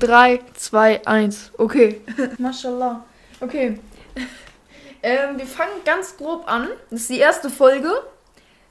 3, 2, 1. Okay. Mashallah. Okay. Ähm, wir fangen ganz grob an. Das ist die erste Folge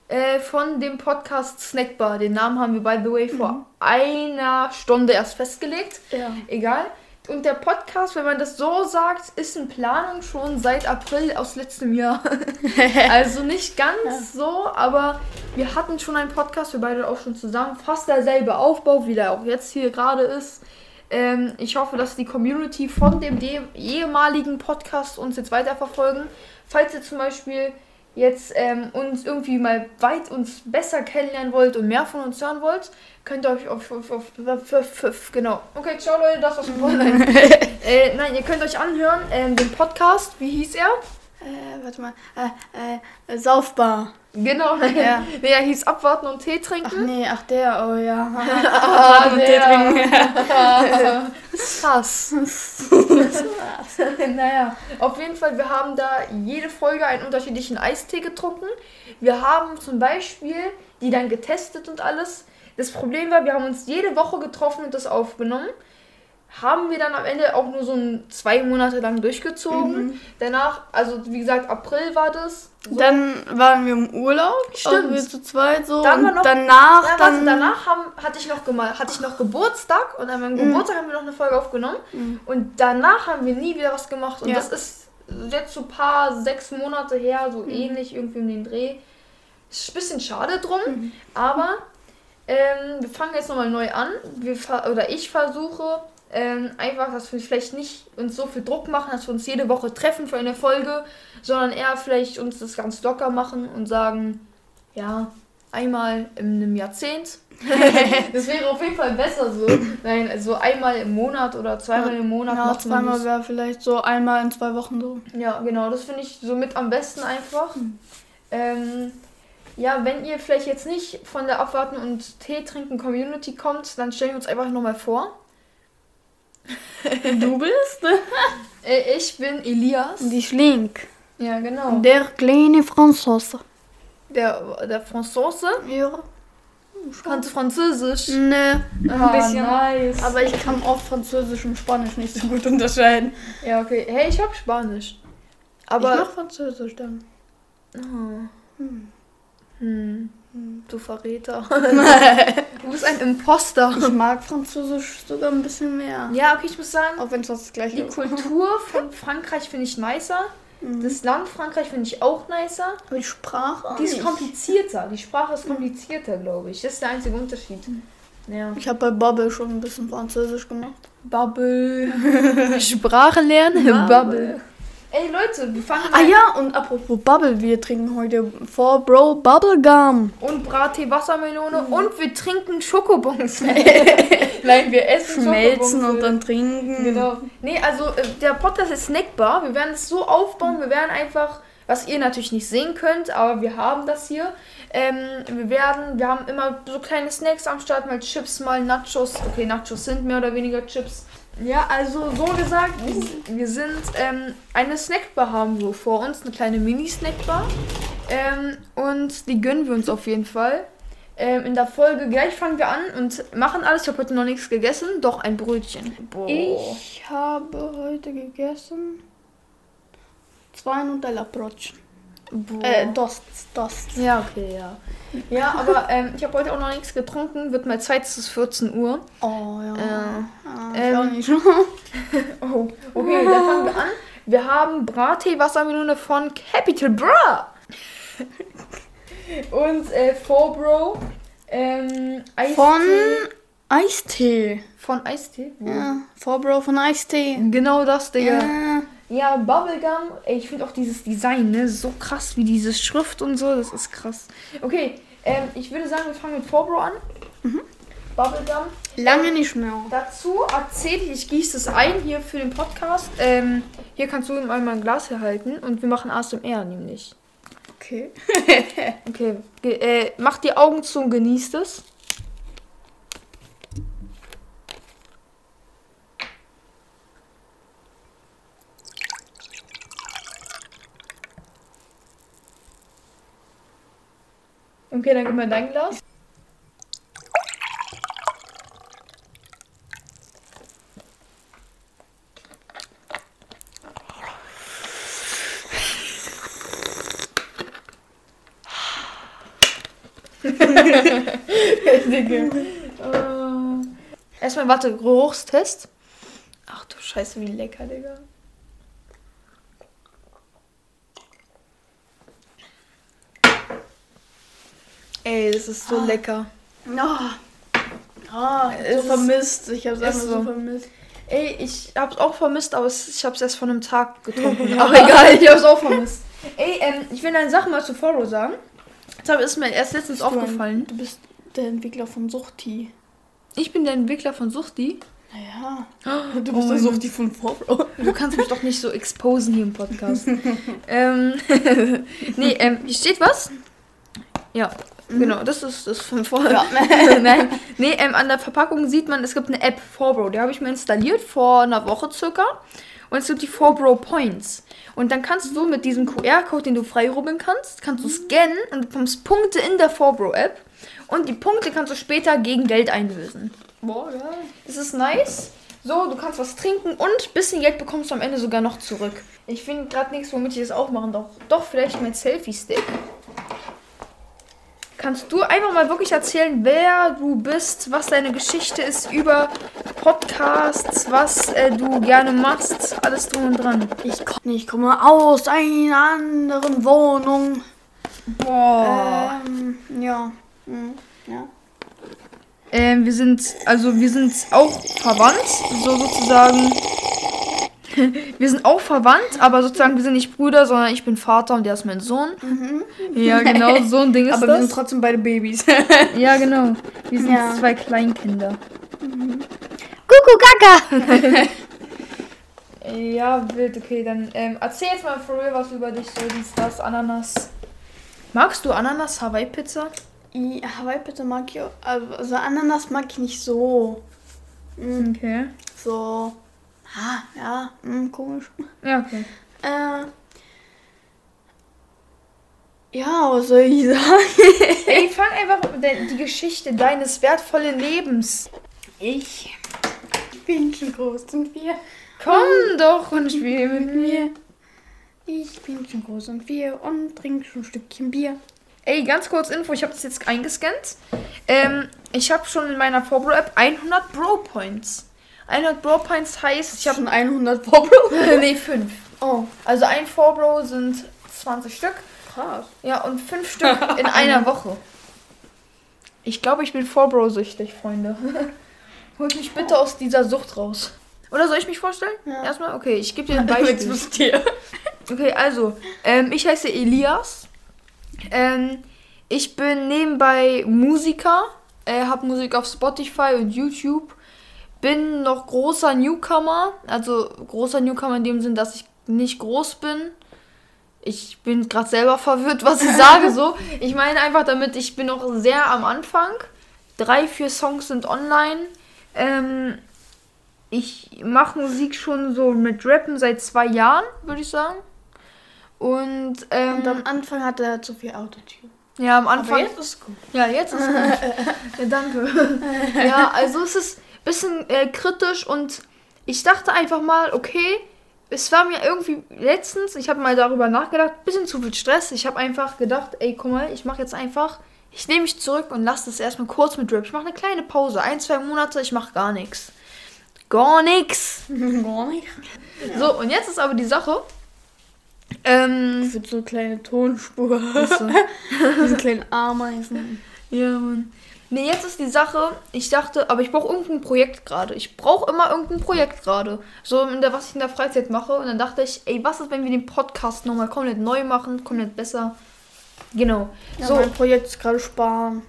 äh, von dem Podcast Snackbar. Den Namen haben wir, by the way, vor Mhm. einer Stunde erst festgelegt. Ja. Egal. Und der Podcast, wenn man das so sagt, ist in Planung schon seit April aus letztem Jahr. also nicht ganz so, aber wir hatten schon einen Podcast, wir beide auch schon zusammen. Fast derselbe Aufbau, wie der auch jetzt hier gerade ist. Ähm, ich hoffe, dass die Community von dem de ehemaligen Podcast uns jetzt weiterverfolgen. Falls ihr zum Beispiel jetzt ähm, uns irgendwie mal weit uns besser kennenlernen wollt und mehr von uns hören wollt, könnt ihr euch auf, auf, auf, auf, genau. Okay, ciao Leute, das war's vorne. äh, nein, ihr könnt euch anhören, ähm, den Podcast, wie hieß er? Äh, warte mal. Äh, äh, Saufbar. Genau, Ja. nee, er hieß Abwarten und Tee Ach trinken. nee, ach der, oh ja. Ah, und Tee trinken. Krass. naja, auf jeden Fall, wir haben da jede Folge einen unterschiedlichen Eistee getrunken. Wir haben zum Beispiel die dann getestet und alles. Das Problem war, wir haben uns jede Woche getroffen und das aufgenommen. Haben wir dann am Ende auch nur so ein, zwei Monate lang durchgezogen. Mhm. Danach, also wie gesagt, April war das. So. Dann waren wir im Urlaub. Stimmt. auch Wir zu zweit so. Dann war noch- danach Ja, dann. danach haben, hatte, ich noch gema- hatte ich noch Geburtstag und an meinem Mhm. Geburtstag haben wir noch eine Folge aufgenommen. Mhm. Und danach haben wir nie wieder was gemacht. Und Ja. das ist jetzt so ein paar, sechs Monate her, so Mhm. ähnlich irgendwie um den Dreh. Ist ein bisschen schade drum, Mhm. aber ähm, wir fangen jetzt nochmal neu an. Wir oder ich versuche ähm, einfach, dass wir vielleicht nicht uns so viel Druck machen, dass wir uns jede Woche treffen für eine Folge, sondern eher vielleicht uns das ganz locker machen und sagen, ja, einmal in einem Jahrzehnt. das wäre auf jeden Fall besser so. Nein, also einmal im Monat oder zweimal im Monat ja, macht man zweimal das. wäre vielleicht so einmal in zwei Wochen so. Ja, genau, das finde ich so mit am besten einfach. Ähm, ja, wenn ihr vielleicht jetzt nicht von der Abwarten und Tee trinken Community kommt, dann stellen wir uns einfach nochmal vor. Du bist? Äh, ich bin Elias. Die Schlink. Ja, genau. Der kleine Franzose. Der, der Franzose. Ja. Kannst du Französisch? Ne, ein Ah, bisschen. nice. Aber ich kann oft Französisch und Spanisch nicht so gut unterscheiden. Ja, okay. Hey, ich hab Spanisch. Aber ich mach Französisch dann. Oh. Hm. Hm. Hm. Du Verräter. du bist ein Imposter. Ich mag Französisch sogar ein bisschen mehr. Ja, okay, ich muss sagen, Auch wenn es das gleiche die ist. Kultur von Frankreich finde ich nicer. Mhm. Das Land Frankreich finde ich auch nicer. Aber die Sprache. Die ist nicht. komplizierter. Die Sprache ist komplizierter, glaube ich. Das ist der einzige Unterschied. Ja. Ich habe bei Bubble schon ein bisschen Französisch gemacht. Bubble. Sprache lernen? Bubble. Ey, Leute, wir fangen Ah ja, und apropos Bubble, wir trinken heute For Bro Bubblegum. Und Brattee Wassermelone und wir trinken Schokobons. Nein, wir essen Schmelzen und dann trinken. Genau. Nee, also äh, der Podcast ist snackbar. Wir werden es so aufbauen. Wir werden einfach, was ihr natürlich nicht sehen könnt, aber wir haben das hier. Ähm, wir werden, wir haben immer so kleine Snacks am Start, mal Chips, mal Nachos. Okay, Nachos sind mehr oder weniger Chips. Ja, also so gesagt, wir- sind ähm, eine Snackbar haben wir vor uns, eine kleine Mini-Snackbar. Ähm, und die gönnen wir uns auf jeden Fall. Ähm, in der Folge gleich fangen wir an und machen alles. Ich habe heute noch nichts gegessen, doch ein Brötchen. Boah. Ich habe heute gegessen zwei Nutella-Brötchen. Boah. Äh, Dosts, Dosts. ja, okay, ja. Ja, aber ähm, ich habe heute auch noch nichts getrunken. Wird mal zweites ist 14 Uhr. Oh ja. Äh, Ah, ähm, ich auch nicht. oh, okay, dann fangen wir an. Wir haben Brattee Wassermelone von Capital Bra. Und äh, For Bro. Ähm, Eistee. Von Eistee. Von Eistee? Ja, For Bro von Eistee. Genau das, Digga. Ja. Ja, Bubblegum. Ich finde auch dieses Design, ne? So krass wie diese Schrift und so. Das ist krass. Okay, ähm, ich würde sagen, wir fangen mit Forbro an. Bubblegum. Lange nicht mehr. Dazu erzähle ich, ich gieße es ein hier für den Podcast. Ähm, hier kannst du mal mein Glas herhalten und wir machen ASMR nämlich. Okay. Okay, äh, mach die Augen zu und genießt es. Okay, dann gib mal dein Glas. Digga. Oh. Erstmal warte, Geruchstest. Ach du Scheiße, wie lecker, Digga. Ey, das ist so Ah. lecker. Oh. Oh, Es so vermisst. Ich hab's einfach so so. vermisst. Ey, ich hab's auch vermisst, aber ich hab's erst vor einem Tag getrunken. Aber egal, ich hab's auch vermisst. Ey, ähm, ich will eine Sache mal zu Follow sagen. Das ist mir erst letztens aufgefallen. Du bist der Entwickler von Suchti. Ich bin der Entwickler von Suchti. Naja. Du Du bist bist der Suchti von Vorfrau. Du kannst mich doch nicht so exposen hier im Podcast. ähm, nee, ähm, hier steht was? Ja, genau, das ist das von vorher. Ja. Nein, nee, ähm, an der Verpackung sieht man, es gibt eine App, Forbro. Die habe ich mir installiert vor einer Woche circa. Und es gibt die Forbro Points. Und dann kannst du mit diesem QR-Code, den du freirubbeln kannst, kannst du scannen und du bekommst Punkte in der Forbro-App. Und die Punkte kannst du später gegen Geld einlösen. Boah, geil. Das ist nice. So, du kannst was trinken und ein bisschen Geld bekommst du am Ende sogar noch zurück. Ich finde gerade nichts, womit ich das auch machen darf. Doch, vielleicht mein Selfie-Stick. Kannst du einfach mal wirklich erzählen, wer du bist, was deine Geschichte ist über Podcasts, was äh, du gerne machst, alles drum und dran. Ich, komm, ich komme aus einer anderen Wohnung. Boah. Ähm, ja. Hm, ja. Ähm, wir sind, also wir sind auch verwandt, so sozusagen. Wir sind auch verwandt, aber sozusagen wir sind nicht Brüder, sondern ich bin Vater und der ist mein Sohn. Ja, genau, so ein Ding ist Aber wir das. sind trotzdem beide Babys. ja, genau. Wir sind Ja. zwei Kleinkinder. Kuckuck, Kaka. Ja, wild, okay, dann ähm, erzähl jetzt mal for real was über dich, so dies, das, Ananas. Magst du Ananas Hawaii Pizza? I- Hawaii bitte mag ich auch. Also Ananas mag ich nicht so. Mm, Okay. So. Ah, ja, mm, komisch. Ja, okay. Äh. Ja, was soll ich sagen? Ey, fang einfach die Geschichte deines wertvollen Lebens. Ich bin schon groß und wir Komm doch und spiel mit mir. Ich bin schon groß und wir und trink schon ein Stückchen Bier. Ey, ganz kurz Info, ich habe das jetzt eingescannt. Ähm, ich habe schon in meiner Forbro-App 100 Bro-Points. 100 Bro-Points heißt, ich habe... schon 100 Pobro. nee, 5. Oh, Also ein Forbro sind 20 Stück. krass. Ja, und 5 Stück in einer Woche. Ich glaube, ich bin Forbro-süchtig, Freunde. Holt mich bitte aus dieser Sucht raus. Oder soll ich mich vorstellen? Ja. Erstmal? Okay, ich gebe dir ein Beispiel. dir. Okay, also, ähm, ich heiße Elias. Ähm, ich bin nebenbei Musiker, äh, habe Musik auf Spotify und YouTube. Bin noch großer Newcomer, also großer Newcomer in dem Sinn, dass ich nicht groß bin. Ich bin gerade selber verwirrt, was ich sage so. Ich meine einfach damit, ich bin noch sehr am Anfang. Drei, vier Songs sind online. Ähm, ich mache Musik schon so mit Rappen seit zwei Jahren, würde ich sagen. Und, ähm, Und am Anfang hatte er zu viel Autotune. ja, am Anfang. Aber jetzt ist gut. Ja, jetzt ist gut. ja, danke. ja, also es ist bisschen äh, kritisch und ich dachte einfach mal, okay, es war mir irgendwie letztens, ich habe mal darüber nachgedacht, bisschen zu viel Stress. Ich habe einfach gedacht, ey, guck mal, ich mache jetzt einfach, ich nehme mich zurück und lasse das erstmal kurz mit Rap. Ich mache eine kleine Pause, ein, zwei Monate, ich mache gar nichts. Gar nichts. Gar nicht. So, und jetzt ist aber die Sache. Ähm, Für so eine kleine Tonspur. so. Diese kleinen Ameisen. Ja, Mann. Nee, jetzt ist die Sache, ich dachte, aber ich brauche irgendein Projekt gerade. Ich brauche immer irgendein Projekt gerade. So, in der, was ich in der Freizeit mache. Und dann dachte ich, ey, was ist, wenn wir den Podcast nochmal komplett neu machen, komplett besser? Genau. Ja, so, mein Projekt ist gerade sparen.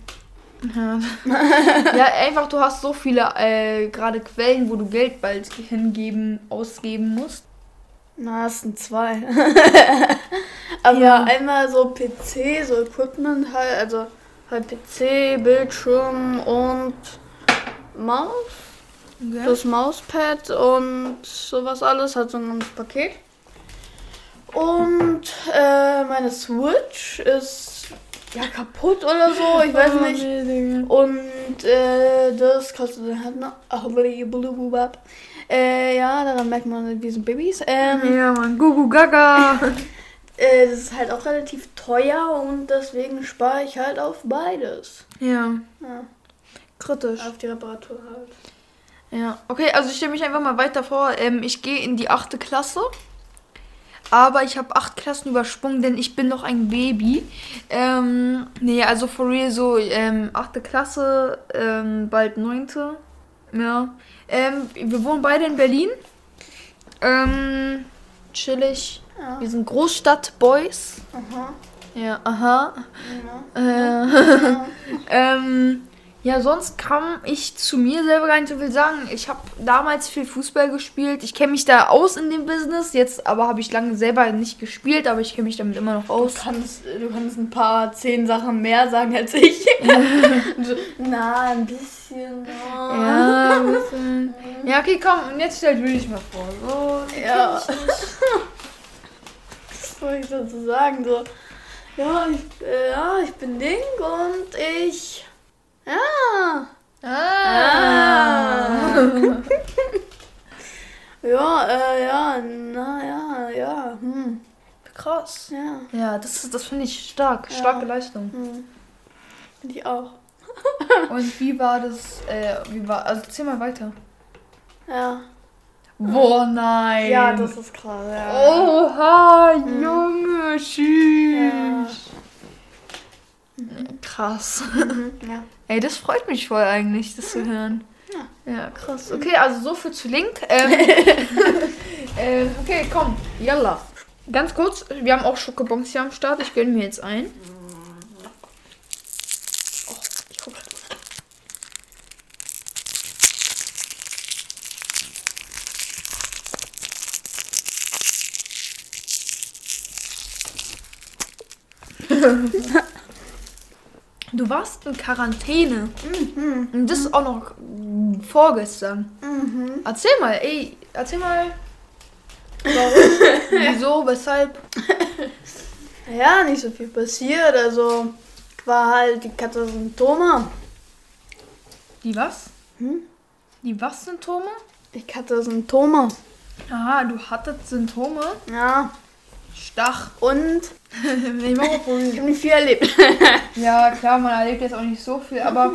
ja. ja, einfach, du hast so viele äh, gerade Quellen, wo du Geld bald hingeben, ausgeben musst. Na, es sind zwei. Aber Ja. einmal so PC, so Equipment halt, also halt PC, Bildschirm und Maus. Das Mauspad und sowas alles, hat so ein ganzes Paket. Und äh, meine Switch ist ja kaputt oder so, ich weiß nicht. Und äh, das kostet halt noch. Ach, blablabla. Äh, ja, daran merkt man, wir sind Babys. Ähm, Ja, Mann. Gugu Gaga. äh, das ist halt auch relativ teuer und deswegen spare ich halt auf beides. Ja. Ja, Kritisch. auf die Reparatur halt. Ja, okay, also ich stelle mich einfach mal weiter vor. Ähm, ich gehe in die achte Klasse. Aber ich habe acht Klassen übersprungen, denn ich bin noch ein Baby. Ähm, nee, also for real so, ähm, achte Klasse, ähm, bald neunte. Ja. Ähm, wir wohnen beide in Berlin. Ähm, chillig. Ja. Wir sind Großstadt-Boys. Aha. Ja, aha. Ja. Äh, ähm, ja, sonst kann ich zu mir selber gar nicht so viel sagen. Ich habe damals viel Fußball gespielt. Ich kenne mich da aus in dem Business. Jetzt aber habe ich lange selber nicht gespielt, aber ich kenne mich damit immer noch Du aus. kannst, du kannst ein paar, zehn Sachen mehr sagen als ich. na, ein bisschen. oh. Ja, ein bisschen. Ja, okay, komm, und jetzt stell du dich mal vor. So, Ja. Soll ich dazu sagen? So, ja, ich, äh, ja, ich bin Ding und ich. Ja. Ah. Ja, äh, ja, na ja, ja, hm, Krass. ja, Ja, das, das finde ich stark. Starke Leistung. hm. Finde ich auch. Und wie war das? Äh, wie war. Also erzähl mal weiter. Ja. Boah, nein. Ja, das ist krass, ja. Oha, Junge, süß. Ja. Krass. Mhm, ja. Ey, das freut mich voll eigentlich, das zu hören. Ja, krass. Okay, also so viel zu Link. Ähm, äh, okay, komm, yalla. Ganz kurz, wir haben auch Schokobons hier am Start. Ich gönne mir jetzt ein. Du warst in Quarantäne. Und das ist auch noch vorgestern. Mhm. Erzähl mal, ey, erzähl mal. Warum? Wieso? Weshalb? Ja, nicht so viel passiert. Also war halt die Symptome. Die was? Hm? Die was Symptome? Ich hatte Symptome. Aha, du hattest Symptome. Ja. Stach. Und ich habe nicht viel erlebt. Ja, klar, man erlebt jetzt auch nicht so viel, aber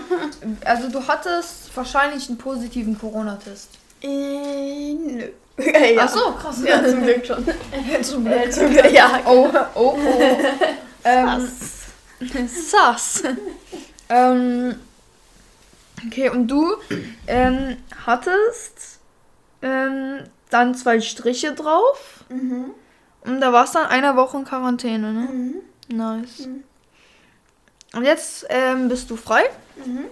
also du hattest wahrscheinlich einen positiven Corona-Test. äh, nö. ja. Ach so, krass. Ja, zum Glück schon. zum Äh, zum Glück, ja. Oh, oh, oh. ähm. Sass. ähm, okay, und du ähm, hattest ähm, dann zwei Striche drauf Mhm. Und da warst dann eine Woche in Quarantäne, ne? Mhm. Nice. Mhm. Und jetzt ähm, bist du frei. Mhm.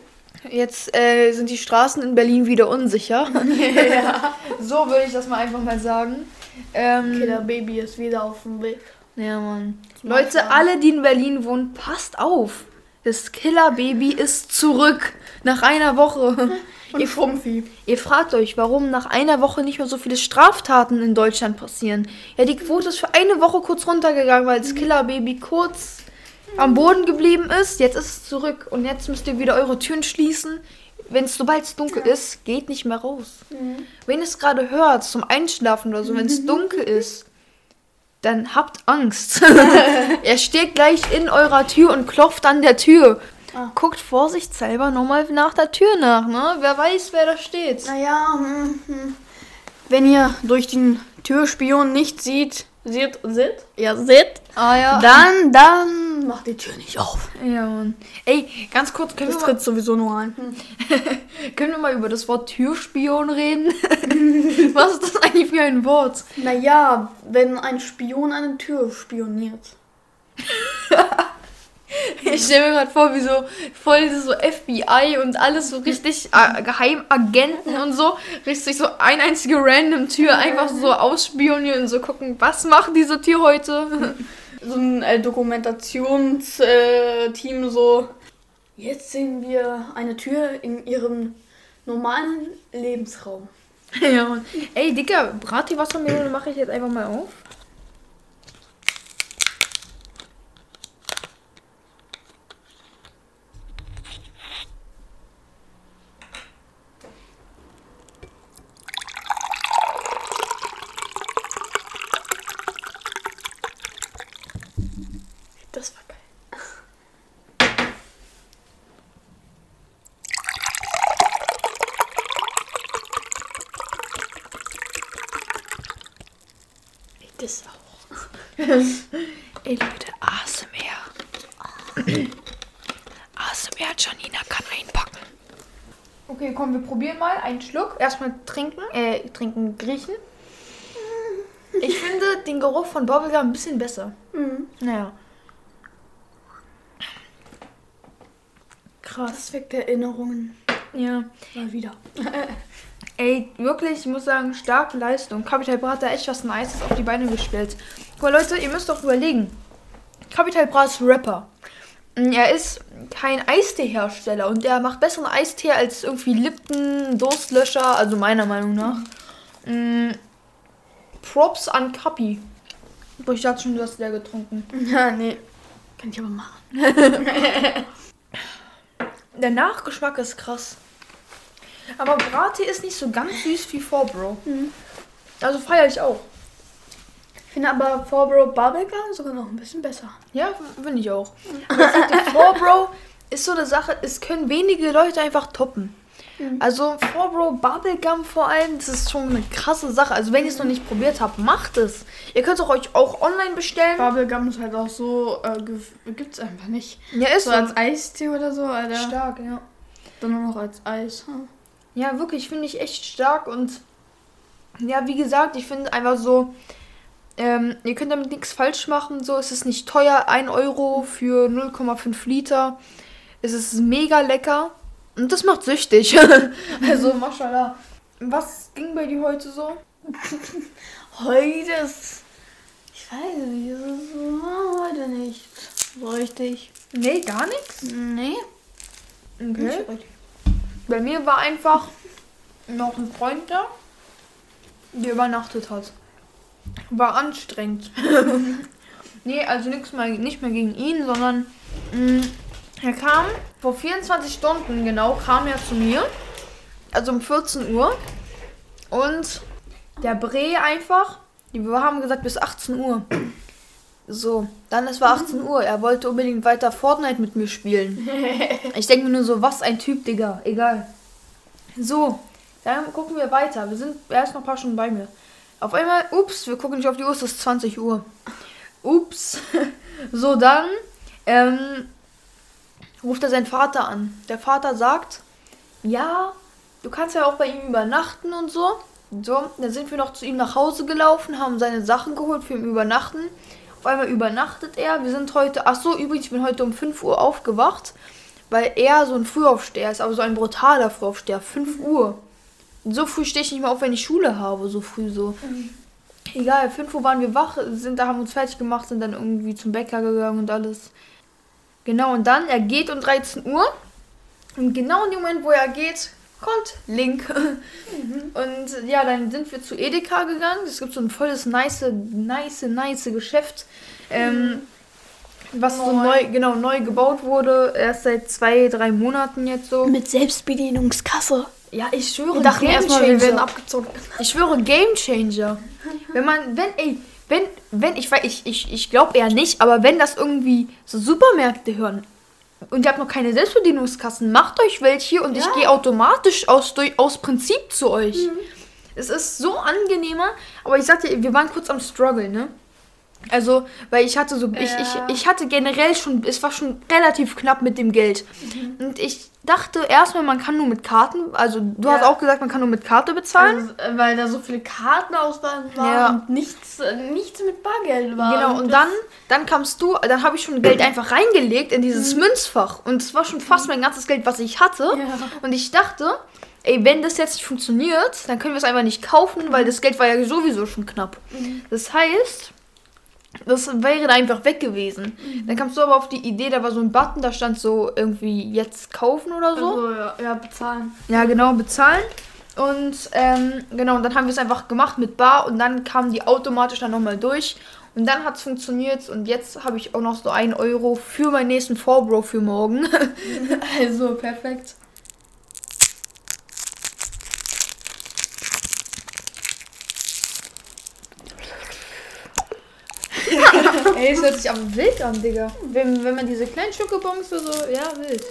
Jetzt äh, sind die Straßen in Berlin wieder unsicher. ja. so würde ich das mal einfach mal sagen. Ähm, der Baby ist wieder auf dem Weg. Ja, Mann. Leute, alle, die in Berlin wohnen, passt auf. Das Killerbaby ist zurück. Nach einer Woche. Und Schrumpfi. Ihr fragt euch, warum nach einer Woche nicht mehr so viele Straftaten in Deutschland passieren. Ja, die Quote ist für eine Woche kurz runtergegangen, weil das Killerbaby kurz am Boden geblieben ist. Jetzt ist es zurück. Und jetzt müsst ihr wieder eure Türen schließen. Wenn es sobald es dunkel ist, geht nicht mehr raus. Wenn ihr es gerade hört, zum Einschlafen oder so, wenn es dunkel ist, dann habt Angst. er steht gleich in eurer Tür und klopft an der Tür. Ah. Guckt vorsichtshalber nochmal nach der Tür nach, ne? Wer weiß, wer da steht. Naja, hm, hm. wenn ihr durch den Türspion nicht sieht, seht, seht, ja, seht, Ah ja. dann, dann macht die Tür nicht auf. ja, Mann. Ey, ganz kurz, können Das wir, mal, tritt sowieso nur ein. können wir mal über das Wort Türspion reden? Was ist das eigentlich für ein Wort? Naja, wenn ein Spion eine Tür spioniert. Ich stelle mir gerade vor, wie so voll so FBI und alles so richtig äh, Geheimagenten und so, richtig so ein einzige random Tür einfach so ausspionieren und so gucken, was macht diese Tür heute? So ein äh, Dokumentationsteam äh, so. Jetzt sehen wir eine Tür in ihrem normalen Lebensraum. ja, Mann. Ey, Dicker, Brati-Wassermelone mache ich jetzt einfach mal auf. Ey Leute, ASMR. ASMR Janina kann einpacken. Okay, komm, wir probieren mal einen Schluck. Erstmal trinken, äh, trinken, griechen. Ich finde den Geruch von Bubblegum ein bisschen besser. Mhm. Naja. Krass. Das weckt Erinnerungen. Ja. Mal wieder. Ey, wirklich, ich muss sagen, starke Leistung. Capital Bra hat da echt was Nices auf die Beine gestellt. Mal, Leute, ihr müsst doch überlegen. Capital Bra ist Rapper. Mm, Er ist kein Eistee-Hersteller und er macht besseren Eistee als irgendwie Lipton, Durstlöscher, also meiner Meinung nach. Mm, Props an. Boah, ich dachte schon, du hast leer getrunken. Ja, nee. Kann ich aber machen. Der Nachgeschmack ist krass. Aber Brattee ist nicht so ganz süß wie Forbro. Also feiere ich auch. Ich finde aber Forbro Bubblegum sogar noch ein bisschen besser. Ja, finde ich auch. Sagte, Forbro ist so eine Sache, es können wenige Leute einfach toppen. Also Forbro Bubblegum vor allem, das ist schon eine krasse Sache. Also wenn ihr es noch nicht probiert habt, macht es. Ihr könnt es auch euch auch online bestellen. Bubblegum ist halt auch so, äh, gibt's einfach nicht. Ja, ist So so. als Eistee oder so, Alter. Stark, ja. Dann nur noch als Eis. Hm. Ja, wirklich, finde ich echt stark und ja, wie gesagt, ich finde einfach so, ähm, ihr könnt damit nichts falsch machen, so, es ist nicht teuer, 1 Euro für 0,5 Liter, es ist mega lecker und das macht süchtig. also, mashallah. Was ging bei dir heute so? Heute ist. Ich weiß nicht, es so, heute nicht. So richtig. Nee, gar nichts. Nee. Okay. Bei mir war einfach noch ein Freund da, der übernachtet hat. War anstrengend. nee, also nichts mehr, nicht mehr gegen ihn, sondern mh, er kam vor 24 Stunden genau, kam er zu mir. Also um 14 Uhr. Und der Bre einfach, wir haben gesagt bis 18 Uhr. So, dann es war 18 Uhr. Er wollte unbedingt weiter Fortnite mit mir spielen. Ich denke mir nur so, was ein Typ, Digga. Egal. So, dann gucken wir weiter. Wir sind erst noch ein paar Stunden bei mir. Auf einmal, ups, wir gucken nicht auf die Uhr, es ist 20 Uhr. Ups. So, dann ähm, ruft er seinen Vater an. Der Vater sagt, ja, du kannst ja auch bei ihm übernachten und so. So, dann sind wir noch zu ihm nach Hause gelaufen, haben seine Sachen geholt für ihn übernachten. Auf einmal übernachtet er. Wir sind heute, ach so, übrigens, ich bin heute um 5 Uhr aufgewacht, weil er so ein Frühaufsteher ist, aber so ein brutaler Frühaufsteher. 5 Uhr. So früh stehe ich nicht mehr auf, wenn ich Schule habe, so früh so. Egal, 5 Uhr waren wir wach, sind da, haben uns fertig gemacht, sind dann irgendwie zum Bäcker gegangen und alles. Genau, und dann, er geht um 13 Uhr. Und genau in dem Moment, wo er geht, kommt Link. Und ja, dann sind wir zu Edeka gegangen. Es gibt so ein volles, nice, nice, nice Geschäft. Ähm, was so neu, genau, neu gebaut wurde. Erst seit zwei, drei Monaten jetzt so. Mit Selbstbedienungskasse. Ja, ich schwöre, Wir dachten Game erstmal, wir Changer. werden abgezogen. Ich schwöre, Game Changer. Wenn man, wenn, ey, wenn, wenn, ich weiß, ich, ich, ich glaube eher nicht, aber wenn das irgendwie so Supermärkte hören und ihr habt noch keine Selbstbedienungskassen, macht euch welche und ich Ja. gehe automatisch aus, durch, aus Prinzip zu euch. Es ist so angenehmer, aber ich sagte, wir waren kurz am Struggle, ne? Also, weil ich hatte so, ich, Ja. ich, ich hatte generell schon, es war schon relativ knapp mit dem Geld. Und ich dachte erstmal, man kann nur mit Karten, also du hast Ja. auch gesagt, man kann nur mit Karte bezahlen. Also, äh, weil da so viele Kartenauswahl war Ja. und nichts, äh, nichts mit Bargeld war. Genau, und dann, dann kamst du, dann habe ich schon Geld einfach reingelegt in dieses Münzfach. Und es war schon fast mein ganzes Geld, was ich hatte. Und ich dachte, ey, wenn das jetzt nicht funktioniert, dann können wir es einfach nicht kaufen, weil das Geld war ja sowieso schon knapp. Das heißt, das wäre da einfach weg gewesen. Dann kamst du aber auf die Idee, da war so ein Button, da stand so irgendwie jetzt kaufen oder so. Also, ja, ja, bezahlen. Ja, genau, bezahlen. Und ähm, genau, und dann haben wir es einfach gemacht mit Bar und dann kamen die automatisch dann nochmal durch. Und dann hat es funktioniert und jetzt habe ich auch noch so einen Euro für meinen nächsten Forbro für morgen. also perfekt. Ey, es hört sich aber wild an, Digga. Wenn, wenn man diese kleinen Schokobons so, so, ja, wild.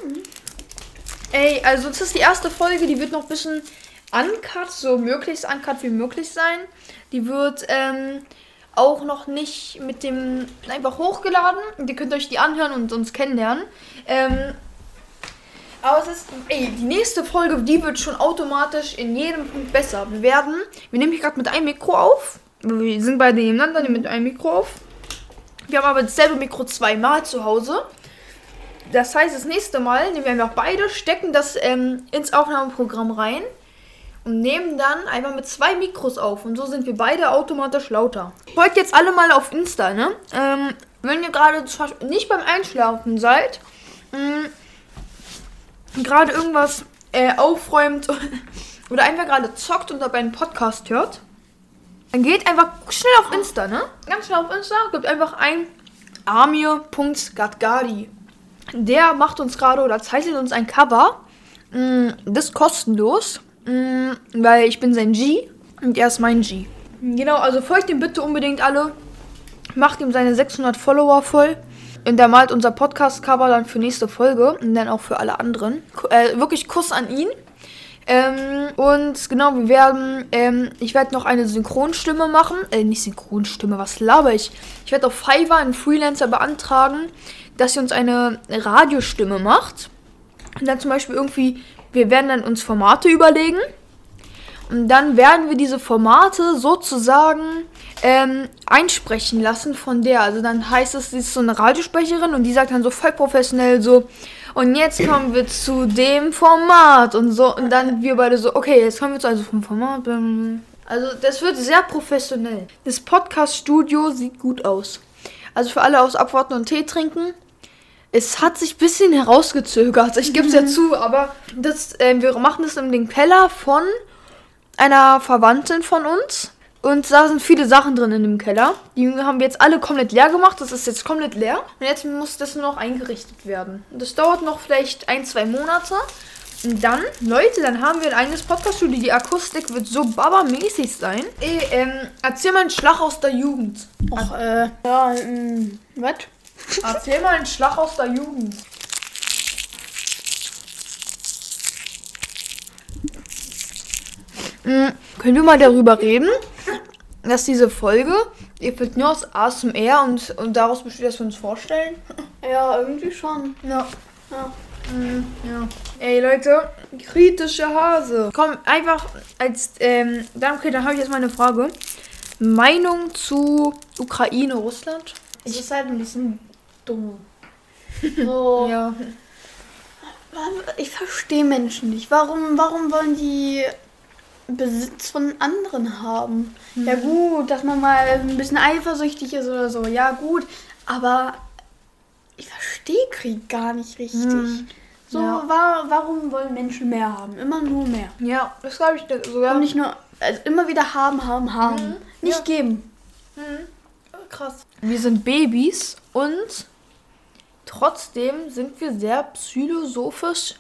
Ey, also das ist die erste Folge, die wird noch ein bisschen uncut, so möglichst uncut wie möglich sein. Die wird ähm, auch noch nicht mit dem einfach hochgeladen. Ihr könnt euch die anhören und uns kennenlernen. Ähm, aber es ist, ey, die nächste Folge, die wird schon automatisch in jedem Punkt besser. Wir werden, wir nehmen hier gerade mit einem Mikro auf. Wir sind beide nebeneinander, nehmen mit einem Mikro auf. Wir haben aber dasselbe Mikro zweimal zu Hause. Das heißt, das nächste Mal nehmen wir einfach beide, stecken das ähm, ins Aufnahmeprogramm rein und nehmen dann einfach mit zwei Mikros auf. Und so sind wir beide automatisch lauter. Folgt jetzt alle mal auf Insta, ne? Ähm, wenn ihr gerade nicht beim Einschlafen seid, mm, gerade irgendwas äh, aufräumt oder einfach gerade zockt und dabei einen Podcast hört, dann geht einfach schnell auf Insta, ne? Ganz schnell auf Insta, gibt einfach ein amir.gadgari. Der macht uns gerade oder zeichnet uns ein Cover. Mm, das ist kostenlos. Mm, weil ich bin sein G und er ist mein G. Genau, also folgt ihm bitte unbedingt alle. Macht ihm seine 600 Follower voll. Und der malt unser Podcast-Cover dann für nächste Folge und dann auch für alle anderen. Äh, wirklich Kuss an ihn. Ähm, und genau, wir werden, ähm, ich werde noch eine Synchronstimme machen. Äh, nicht Synchronstimme, was laber ich? Ich werde auf Fiverr einen Freelancer beantragen, dass sie uns eine Radiostimme macht. Und dann zum Beispiel irgendwie wir werden dann uns Formate überlegen. Und dann werden wir diese Formate sozusagen ähm, einsprechen lassen von der. Also dann heißt es, sie ist so eine Radiosprecherin und die sagt dann so voll professionell so, und jetzt kommen wir zu dem Format und so. Und dann wir beide so, okay, jetzt kommen wir zu also vom Format. Also das wird sehr professionell. Das Podcast-Studio sieht gut aus. Also für alle aus Abwarten und Tee trinken es hat sich ein bisschen herausgezögert. Ich gebe es ja zu, aber das, äh, wir machen das den Keller von einer Verwandtin von uns. Und da sind viele Sachen drin in dem Keller. Die haben wir jetzt alle komplett leer gemacht. Das ist jetzt komplett leer. Und jetzt muss das nur noch eingerichtet werden. Das dauert noch vielleicht ein, zwei Monate. Und dann, Leute, dann haben wir ein eigenes Podcast-Studio. Die Akustik wird so babamäßig sein. Ey, ähm, erzähl mal einen Schlag aus der Jugend. Ach, äh, ja, ähm, was? Erzähl mal einen Schlag aus der Jugend. Mhm. Können wir mal darüber reden, dass diese Folge, ihr wird nur aus ASMR und, und daraus besteht, dass wir uns vorstellen? Ja, irgendwie schon. Ja. Ja. Mhm, ja. Ey Leute, kritische Hase. Komm, einfach als, ähm, dann, okay, dann habe ich jetzt mal eine Frage. Meinung zu Ukraine, Russland? Es ist halt ein bisschen dumm. So. ja. Ich verstehe Menschen nicht. Warum, warum wollen die Besitz von anderen haben? Mhm. Ja gut, dass man mal ein bisschen eifersüchtig ist oder so. Ja gut, aber ich verstehe Krieg gar nicht richtig. Mhm. So, ja. war, warum wollen Menschen mehr haben? Immer nur mehr. Ja, das glaube ich sogar. Und nicht nur, also immer wieder haben, haben, haben. Mhm. Nicht ja. geben. Mhm. Krass. Wir sind Babys und Trotzdem sind wir sehr philosophisch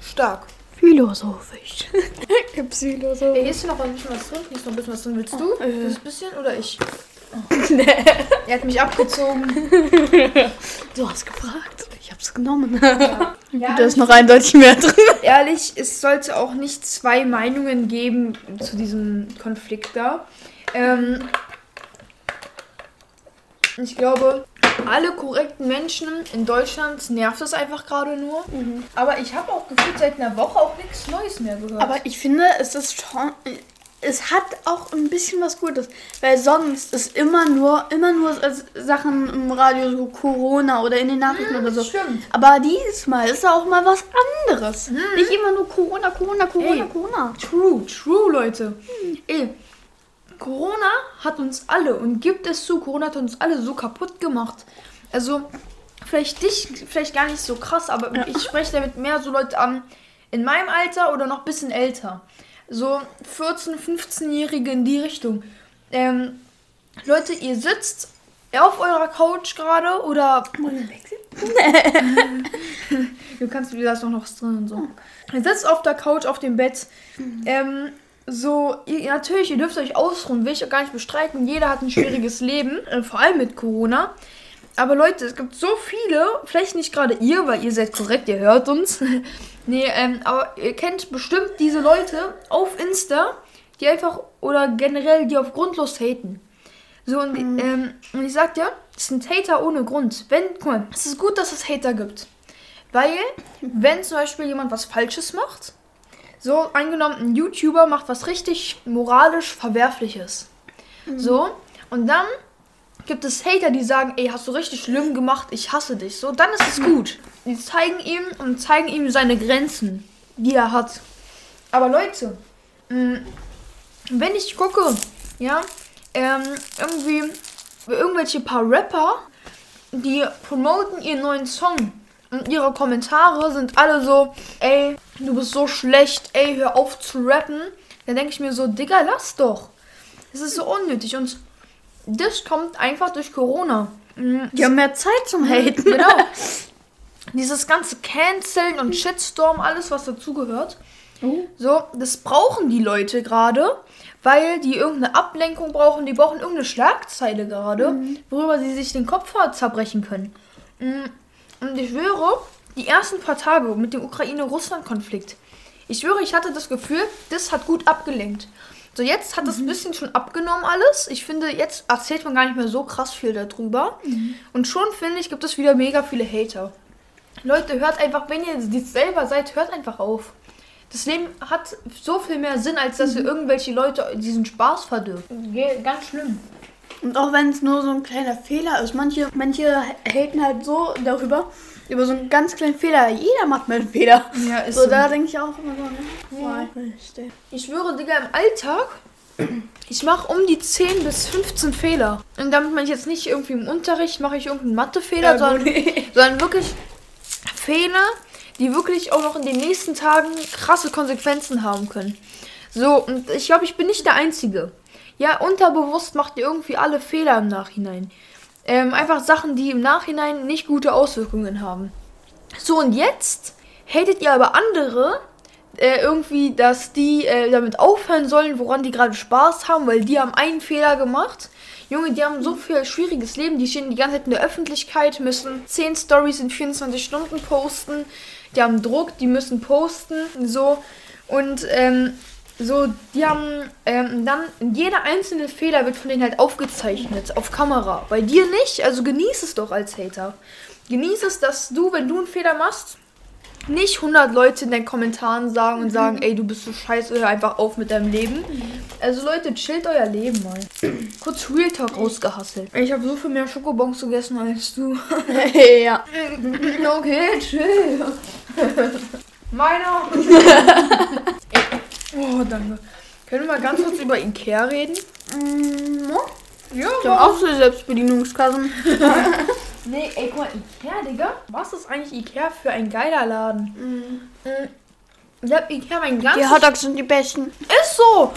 stark. Philosophisch. Psylosophisch. Hey, hier ist noch ein bisschen was drin. Hier ist noch ein bisschen was drin. Willst du? Oh, äh. Das bisschen oder ich? Oh. nee. Er hat mich abgezogen. du hast gefragt. Ich hab's genommen. Ja. ja da ist noch eindeutig mehr drin. Ehrlich, es sollte auch nicht zwei Meinungen geben zu diesem Konflikt da. Ähm, ich glaube, alle korrekten Menschen in Deutschland nervt es einfach gerade nur. Mhm. Aber ich habe auch gefühlt seit einer Woche auch nichts Neues mehr gehört. Aber ich finde, es ist schon. Es hat auch ein bisschen was Gutes, weil sonst ist immer nur immer nur Sachen im Radio so Corona oder in den Nachrichten mhm, oder so. Stimmt. Aber dieses Mal ist auch mal was anderes. Mhm. Nicht immer nur Corona, Corona, Corona, Ey, Corona. True, true, Leute. Mhm. Ey, Corona hat uns alle und gibt es zu, Corona hat uns alle so kaputt gemacht. Also, vielleicht dich, vielleicht gar nicht so krass, aber ja. ich spreche damit mehr so Leute an in meinem Alter oder noch ein bisschen älter. So 14-, 15-Jährige in die Richtung. Ähm, Leute, ihr sitzt auf eurer Couch gerade oder. du kannst, du hast noch was drin und so. Ihr sitzt auf der Couch, auf dem Bett. Mhm. Ähm, so, ihr, natürlich, ihr dürft euch ausruhen, will ich auch gar nicht bestreiten. Jeder hat ein schwieriges Leben, äh, vor allem mit Corona. Aber Leute, es gibt so viele, vielleicht nicht gerade ihr, weil ihr seid korrekt, ihr hört uns. nee, ähm, aber ihr kennt bestimmt diese Leute auf Insta, die einfach, oder generell, die auf grundlos haten. So, und, mhm. ähm, und ich sag dir, es sind Hater ohne Grund. Wenn, guck mal, es ist gut, dass es Hater gibt. Weil, wenn zum Beispiel jemand was Falsches macht, so angenommen, ein YouTuber macht was richtig moralisch Verwerfliches. Mhm. So, und dann gibt es Hater, die sagen, ey, hast du richtig schlimm gemacht, ich hasse dich. So, dann ist es gut. Die zeigen ihm und zeigen ihm seine Grenzen, die er hat. Aber Leute, mh, mm, wenn ich gucke, ja, ähm, irgendwie irgendwelche paar Rapper, die promoten ihren neuen Song ihre Kommentare sind alle so, ey, du bist so schlecht, ey, hör auf zu rappen. Dann denke ich mir so, Digga, lass doch. Es ist so unnötig und das kommt einfach durch Corona. Die haben mehr Zeit zum Haten. Genau. Dieses ganze Canceln und Shitstorm, alles was dazugehört. Oh. So, das brauchen die Leute gerade, weil die irgendeine Ablenkung brauchen. Die brauchen irgendeine Schlagzeile gerade, mhm. worüber sie sich den Kopf zerbrechen können. Und ich schwöre, die ersten paar Tage mit dem Ukraine-Russland-Konflikt, ich schwöre, ich hatte das Gefühl, das hat gut abgelenkt. So, jetzt hat mhm. das ein bisschen schon abgenommen alles. Ich finde, jetzt erzählt man gar nicht mehr so krass viel darüber. Mhm. Und schon, finde ich, gibt es wieder mega viele Hater. Leute, hört einfach, wenn ihr selber seid, hört einfach auf. Das Leben hat so viel mehr Sinn, als dass mhm. ihr irgendwelche Leute diesen Spaß verdirben. Ganz schlimm. Und auch wenn es nur so ein kleiner Fehler ist. Manche, manche haten halt so darüber, über so einen ganz kleinen Fehler. Jeder macht mal einen Fehler. Ja, ist so. So, da denke ich auch immer so, ne? Ja. Ich schwöre, Digga, im Alltag, ich mache um die 10 bis 15 Fehler. Und damit meine ich jetzt nicht irgendwie im Unterricht, mache ich irgendeinen Mathefehler, ja, sondern, sondern wirklich Fehler, die wirklich auch noch in den nächsten Tagen krasse Konsequenzen haben können. So, und ich glaube, ich bin nicht der Einzige. Ja, unterbewusst macht ihr irgendwie alle Fehler im Nachhinein. Ähm, einfach Sachen, die im Nachhinein nicht gute Auswirkungen haben. So, und jetzt hatet ihr aber andere äh, irgendwie, dass die äh, damit aufhören sollen, woran die gerade Spaß haben, weil die haben einen Fehler gemacht. Junge, die haben so viel schwieriges Leben, die stehen die ganze Zeit in der Öffentlichkeit, müssen 10 Stories in 24 Stunden posten, die haben Druck, die müssen posten, so. Und ähm, so, die haben ähm, dann jeder einzelne Fehler wird von denen halt aufgezeichnet auf Kamera. Bei dir nicht, also genieß es doch als Hater. Genieß es, dass du, wenn du einen Fehler machst, nicht 100 Leute in den Kommentaren sagen und sagen, ey, du bist so scheiße, hör einfach auf mit deinem Leben. Also Leute, chillt euer Leben mal. Kurz Real Talk rausgehasselt. Ich habe so viel mehr Schokobons gegessen als du. ja. okay, chill. Meiner. Oh, danke. Können wir mal ganz kurz über Ikea reden? Mm, ja, ich habe auch so Selbstbedienungskassen. nee, ey, guck mal, Ikea, Digga. Was ist eigentlich Ikea für ein geiler Laden? Mm. mm. Ich hab Ikea mein ganzes... Die Hotdogs sind die besten. Ist so.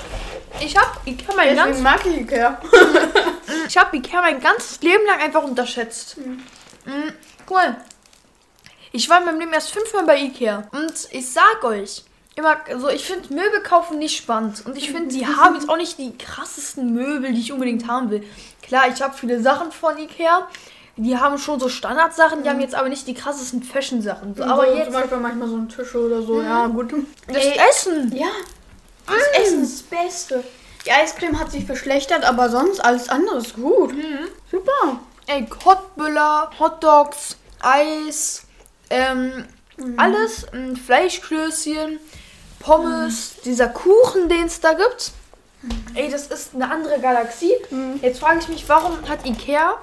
Ich hab Ikea mein ganzes... mag ich Ikea. ich hab Ikea mein ganzes Leben lang einfach unterschätzt. Mm. Mm. Guck mal. Ich war in meinem Leben erst fünfmal bei Ikea. Und ich sag euch, immer so, ich finde Möbel kaufen nicht spannend. Und ich finde, die haben jetzt auch nicht die krassesten Möbel, die ich unbedingt haben will. Klar, ich habe viele Sachen von Ikea. Die haben schon so Standardsachen, die haben jetzt aber nicht die krassesten Fashion-Sachen. So, aber so, jetzt zum Beispiel manchmal so ein Tisch oder so. Mhm. Ja, gut. Das Ey, Essen. Ja. Das mhm. Essen ist das Beste. Die Eiscreme hat sich verschlechtert, aber sonst alles andere ist gut. Mhm. Super. Ey, Kottbüller, Hotdogs, Eis, ähm, mhm. alles, Fleischklößchen. Pommes, mhm. dieser Kuchen, den es da gibt. Mhm. Ey, das ist eine andere Galaxie. Mhm. Jetzt frage ich mich, warum hat Ikea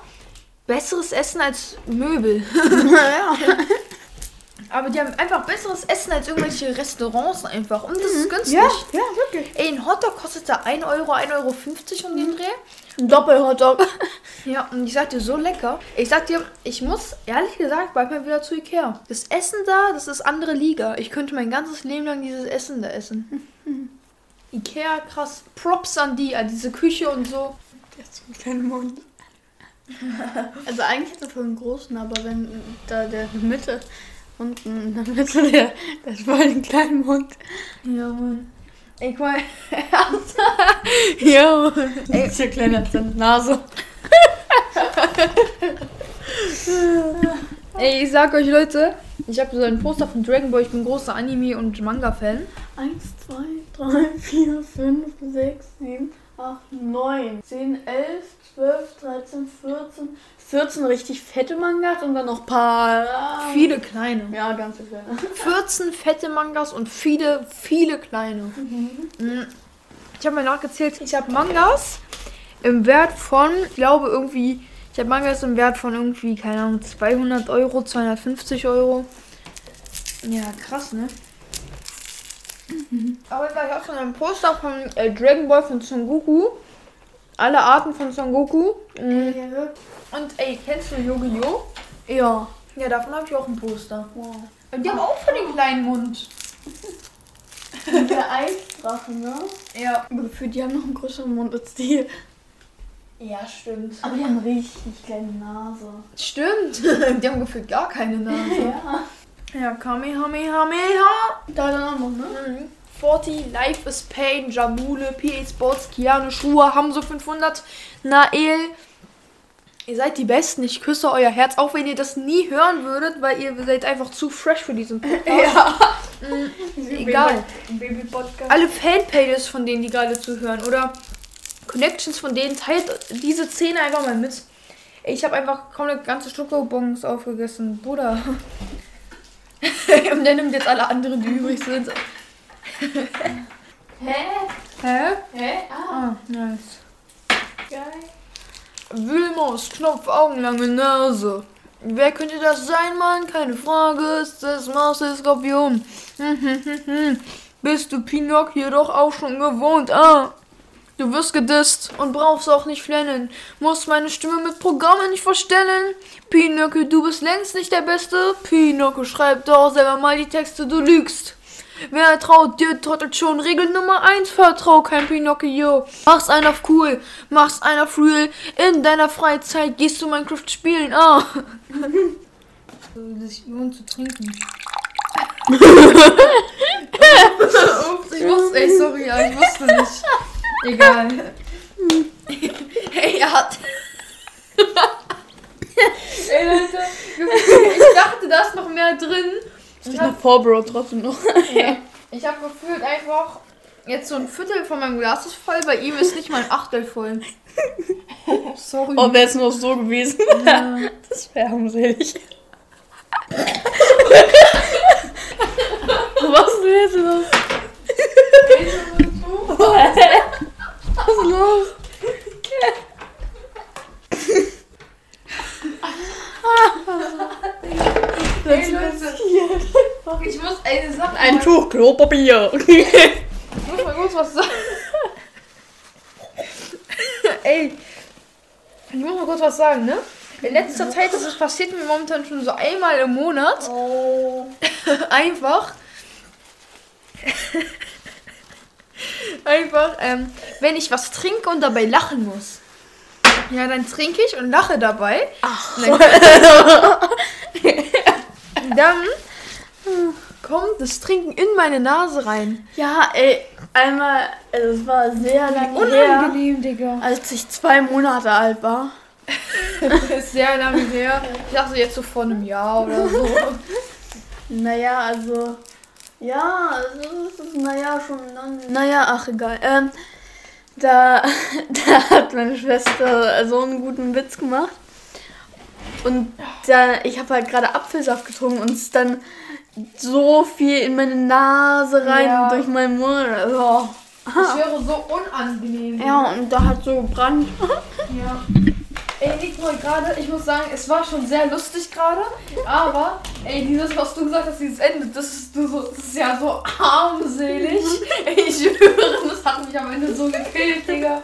besseres Essen als Möbel? ja. Aber die haben einfach besseres Essen als irgendwelche Restaurants einfach. Und das ist mhm. günstig. Ja, ja, wirklich. Ey, ein Hotdog kostet da 1 Euro, 1,50 Euro um den Dreh. Ein Doppel-Hotdog. Ja, und ich sag dir, so lecker. Ich sag dir, ich muss ehrlich gesagt bald mal wieder zu Ikea. Das Essen da, das ist andere Liga. Ich könnte mein ganzes Leben lang dieses Essen da essen. Ikea, krass. Props an die, an diese Küche und so. Der hat so einen kleinen Mund. also eigentlich hat er voll einen großen, aber wenn da der Mitte unten in der Mitte der, der ist voll einen kleinen Mund. Ja, Mann. Ich Mann. Ey, ist ja kleiner Nase. Ey, ich sag euch, Leute, ich habe so ein Poster von Dragon Ball. Ich bin großer Anime- und Manga-Fan. 1, 2, 3, 4, 5, 6, 7, 8, 9, 10, 11, 12, 13, 14. 14 richtig fette Mangas und dann noch ein paar. äh, Viele kleine. Ja, ganz viele. 14 fette Mangas und viele, viele kleine. Mhm. Ich habe mal nachgezählt, ich habe Mangas im Wert von, ich glaube irgendwie, ich habe Mangas im Wert von irgendwie, keine Ahnung, 200 Euro, 250 Euro. Ja, krass, ne? Aber ich habe schon ein Poster von äh, Dragon Ball von Son Goku. Alle Arten von Son Goku. Mhm. Und ey, kennst du Yu-Gi-Oh? Ja. Ja, davon habe ich auch ein Poster. Wow. Und die haben auch für den kleinen Mund. Und der Eisdrache, ne? Ja. Gefühlt, die haben noch einen größeren Mund als die. Ja, stimmt. Aber die haben richtig kleine Nase. Stimmt. Die haben gefühlt gar keine Nase. Ja. Ja, Kamehamehameha. Da dann auch noch, ne? Mhm. 40, Life is Pain, Jamule, PA Sports, Kiano, Schuhe, Hamso 500, Nael. Ihr seid die Besten. Ich küsse euer Herz, auch wenn ihr das nie hören würdet, weil ihr seid einfach zu fresh für diesen Podcast. Ja. Mhm. Egal. Baby-Podcast. Alle Fanpages von denen, die gerade zuhören oder Connections von denen, teilt diese Szene einfach mal mit. Ich habe einfach kaum eine ganze Schokobons aufgegessen. Bruder. Und der nimmt jetzt alle anderen, die übrig sind. Hä? Hä? Hä? Ah, Ah, nice. geil. Wilmaus, Knopf, Augenlange Nase. Wer könnte das sein, Mann? Keine Frage, ist das Maus der Skorpion. Hm, hm, hm, hm. Bist du Pinocchio doch auch schon gewohnt, ah? Du wirst gedisst und brauchst auch nicht flennen. Musst meine Stimme mit Programmen nicht verstellen. Pinocchio, du bist längst nicht der Beste. Pinocchio, schreib doch selber mal die Texte, du lügst. Wer traut dir, trottelt schon. Regel Nummer 1, vertrau kein Pinocchio. Mach's einer auf cool, mach's einer real. In deiner Freizeit gehst du Minecraft spielen, ah. Sich lohnt zu trinken. Ich wusste, ey, sorry, ich wusste nicht. Egal. Hey, er hat. ey, Leute, ich dachte, da ist noch mehr drin. Ich noch vor, Bro, trotzdem noch. Ja. Ich habe gefühlt einfach jetzt so ein Viertel von meinem Glas ist voll, bei ihm ist nicht mal ein Achtel voll. Sorry. Oh, wäre es nur so gewesen. Ja. Das wäre armselig. Was ist denn jetzt los? Was ist los? Ey, Leute, ich muss eine Sache. Ein Tuch Klopapier. Ich muss mal kurz was sagen. Ey, ich muss mal kurz was sagen, ne? In letzter Zeit ist es passiert mir momentan schon so einmal im Monat. Oh. Einfach. Einfach, ähm, wenn ich was trinke und dabei lachen muss. Ja, dann trinke ich und lache dabei. Ach. Und dann, dann kommt das Trinken in meine Nase rein. Ja, ey, einmal, also es war sehr lange her, Unangenehm, Digga. als ich zwei Monate alt war. Das ist sehr lange her. Ich dachte jetzt so vor einem Jahr oder so. Naja, also. Ja, also es ist, naja, schon lange. Naja, ach egal. Ähm, da, da hat meine Schwester so einen guten Witz gemacht. Und da, ich habe halt gerade Apfelsaft getrunken und es ist dann so viel in meine Nase rein Ja. und durch meinen Mund. Also, Das wäre so unangenehm. ja, und da hat so gebrannt. Ja. Ey, Nicole, gerade, ich muss sagen, es war schon sehr lustig gerade, aber, ey, dieses, was du gesagt hast, dieses Ende, das ist, du so, das ist ja so armselig. ey, ich schwöre, das hat mich am Ende so gekillt, Digga.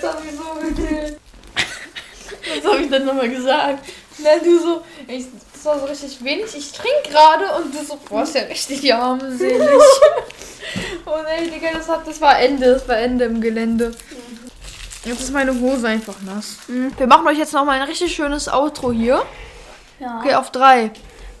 Das hat mich so gekillt. Was habe ich dann nochmal gesagt? Ne, du so, ich, das war so richtig wenig. Ich trinke gerade und du so, boah, ist ja richtig armselig. und ey, Digga, das, hat, das war Ende, das war Ende im Gelände. Jetzt ist meine Hose einfach nass. Wir machen euch jetzt noch mal ein richtig schönes Outro hier. Ja. Okay, auf drei,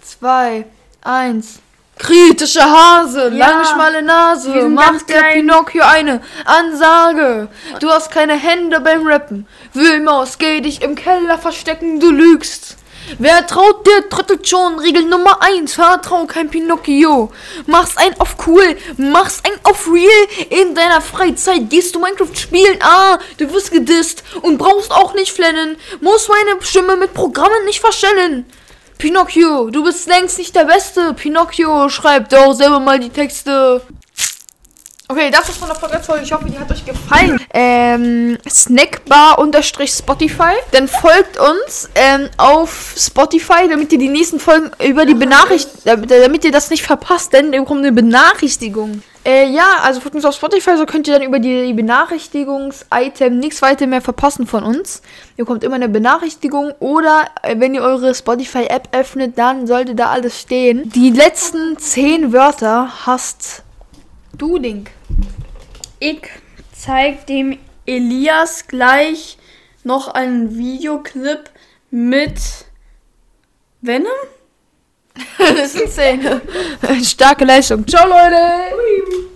zwei, eins. Kritische Hase, lange schmale Nase, macht der klein. Pinocchio eine Ansage. Du hast keine Hände beim Rappen. Wühlmaus, geh dich im Keller verstecken, du lügst. Wer traut dir, trottet schon. Regel Nummer 1. Vertrau kein Pinocchio. Mach's ein auf cool. Mach's ein auf real. In deiner Freizeit gehst du Minecraft spielen. Ah, du wirst gedisst. Und brauchst auch nicht flennen. Muss meine Stimme mit Programmen nicht verstellen. Pinocchio, du bist längst nicht der Beste. Pinocchio, schreib doch selber mal die Texte. Okay, das ist von der Podcast-Folge. Ich hoffe, die hat euch gefallen. Ähm, Snackbar-Spotify. Dann folgt uns ähm, auf Spotify, damit ihr die nächsten Folgen über die Benachrichtigung, damit ihr das nicht verpasst, denn ihr bekommt eine Benachrichtigung. Äh, ja, also folgt uns auf Spotify, so könnt ihr dann über die Benachrichtigungs-Item nichts weiter mehr verpassen von uns. Ihr bekommt immer eine Benachrichtigung oder äh, wenn ihr eure Spotify-App öffnet, dann sollte da alles stehen. Die letzten zehn Wörter hast du, Link. Ich zeig dem Elias gleich noch einen Videoclip mit Venom. das sind Zähne. Starke Leistung. Ciao, Leute.